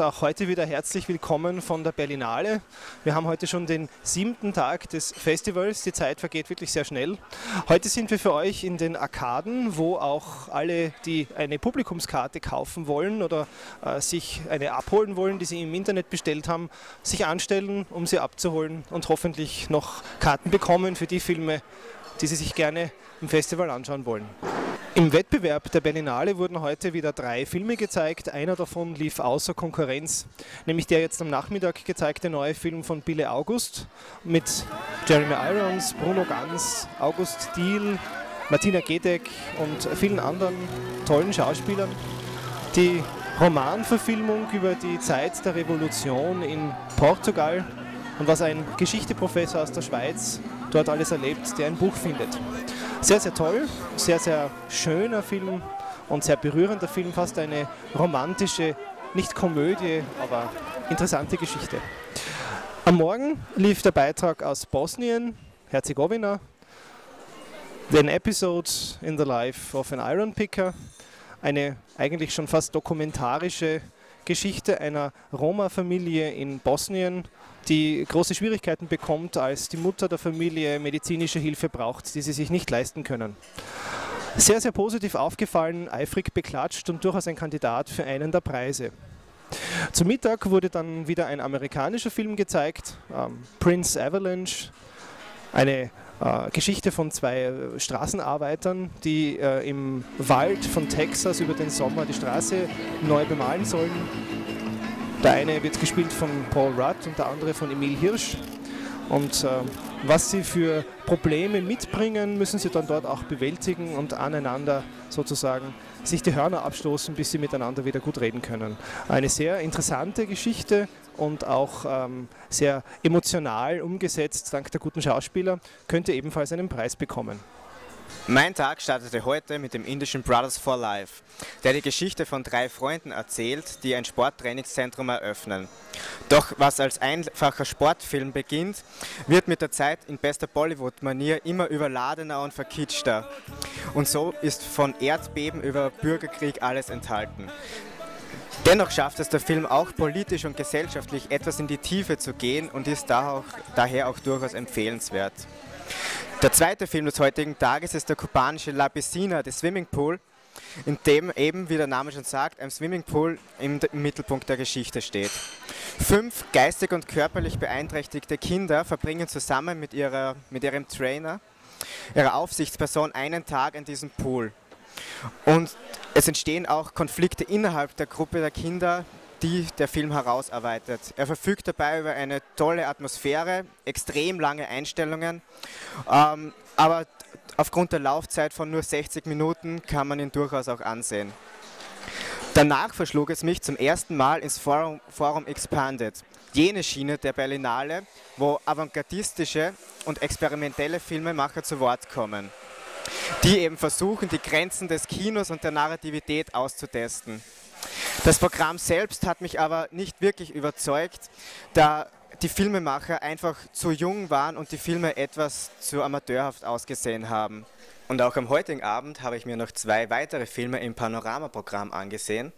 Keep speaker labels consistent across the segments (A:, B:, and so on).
A: auch heute wieder herzlich willkommen von der Berlinale. Wir haben heute schon den siebten Tag des Festivals. Die Zeit vergeht wirklich sehr schnell. Heute sind wir für euch in den Arkaden, wo auch alle, die eine Publikumskarte kaufen wollen oder äh, sich eine abholen wollen, die sie im Internet bestellt haben, sich anstellen, um sie abzuholen und hoffentlich noch Karten bekommen für die Filme, die sie sich gerne im Festival anschauen wollen. Im Wettbewerb der Berlinale wurden heute wieder drei Filme gezeigt. Einer davon lief außer Konkurrenz, nämlich der jetzt am Nachmittag gezeigte neue Film von Bille August mit Jeremy Irons, Bruno Ganz, August Diehl, Martina Gedeck und vielen anderen tollen Schauspielern. Die Romanverfilmung über die Zeit der Revolution in Portugal und was ein Geschichteprofessor aus der Schweiz dort alles erlebt, der ein Buch findet. Sehr, sehr toll, sehr, sehr schöner Film und sehr berührender Film, fast eine romantische, nicht Komödie, aber interessante Geschichte. Am Morgen lief der Beitrag aus Bosnien, Herzegowina, den Episode in the Life of an Iron Picker, eine eigentlich schon fast dokumentarische Geschichte einer Roma-Familie in Bosnien, die große Schwierigkeiten bekommt, als die Mutter der Familie medizinische Hilfe braucht, die sie sich nicht leisten können. Sehr, sehr positiv aufgefallen, eifrig beklatscht und durchaus ein Kandidat für einen der Preise. Zum Mittag wurde dann wieder ein amerikanischer Film gezeigt, ähm, Prince Avalanche, eine äh, Geschichte von zwei äh, Straßenarbeitern, die äh, im Wald von Texas über den Sommer die Straße neu bemalen sollen der eine wird gespielt von Paul Rudd und der andere von Emil Hirsch. Und äh, was sie für Probleme mitbringen, müssen sie dann dort auch bewältigen und aneinander sozusagen sich die Hörner abstoßen, bis sie miteinander wieder gut reden können. Eine sehr interessante Geschichte und auch ähm, sehr emotional umgesetzt, dank der guten Schauspieler, könnte ebenfalls einen Preis bekommen.
B: Mein Tag startete heute mit dem indischen Brothers for Life, der die Geschichte von drei Freunden erzählt, die ein Sporttrainingszentrum eröffnen. Doch was als einfacher Sportfilm beginnt, wird mit der Zeit in bester Bollywood-Manier immer überladener und verkitschter. Und so ist von Erdbeben über Bürgerkrieg alles enthalten. Dennoch schafft es der Film auch politisch und gesellschaftlich etwas in die Tiefe zu gehen und ist daher auch durchaus empfehlenswert. Der zweite Film des heutigen Tages ist der kubanische La Piscina, der Swimmingpool, in dem eben, wie der Name schon sagt, ein Swimmingpool im, im Mittelpunkt der Geschichte steht. Fünf geistig und körperlich beeinträchtigte Kinder verbringen zusammen mit, ihrer, mit ihrem Trainer, ihrer Aufsichtsperson, einen Tag in diesem Pool. Und es entstehen auch Konflikte innerhalb der Gruppe der Kinder, die der Film herausarbeitet. Er verfügt dabei über eine tolle Atmosphäre, extrem lange Einstellungen, ähm, aber aufgrund der Laufzeit von nur 60 Minuten kann man ihn durchaus auch ansehen. Danach verschlug es mich zum ersten Mal ins Forum, Forum Expanded, jene Schiene der Berlinale, wo avantgardistische und experimentelle Filmemacher zu Wort kommen, die eben versuchen, die Grenzen des Kinos und der Narrativität auszutesten. Das Programm selbst hat mich aber nicht wirklich überzeugt, da die Filmemacher einfach zu jung waren und die Filme etwas zu amateurhaft ausgesehen haben. Und auch am heutigen Abend habe ich mir noch zwei weitere Filme im Panoramaprogramm angesehen.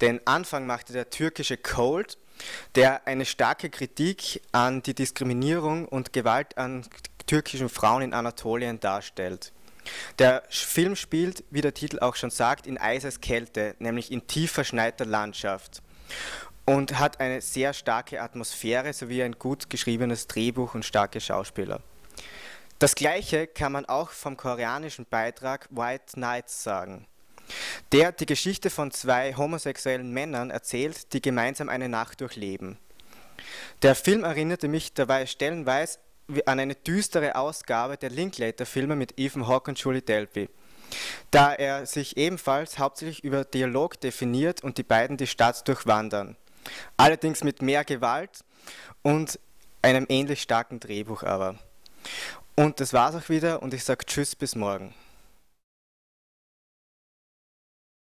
B: Den Anfang machte der türkische Cold, der eine starke Kritik an die Diskriminierung und Gewalt an türkischen Frauen in Anatolien darstellt. Der Film spielt, wie der Titel auch schon sagt, in Eiseskälte, nämlich in tief verschneiter Landschaft und hat eine sehr starke Atmosphäre sowie ein gut geschriebenes Drehbuch und starke Schauspieler. Das gleiche kann man auch vom koreanischen Beitrag White Nights sagen, der die Geschichte von zwei homosexuellen Männern erzählt, die gemeinsam eine Nacht durchleben. Der Film erinnerte mich dabei stellenweise an eine düstere Ausgabe der Linklater-Filme mit Ethan Hawke und Julie Delpy, da er sich ebenfalls hauptsächlich über Dialog definiert und die beiden die Stadt durchwandern. Allerdings mit mehr Gewalt und einem ähnlich starken Drehbuch aber. Und das war's auch wieder und ich sage Tschüss bis morgen.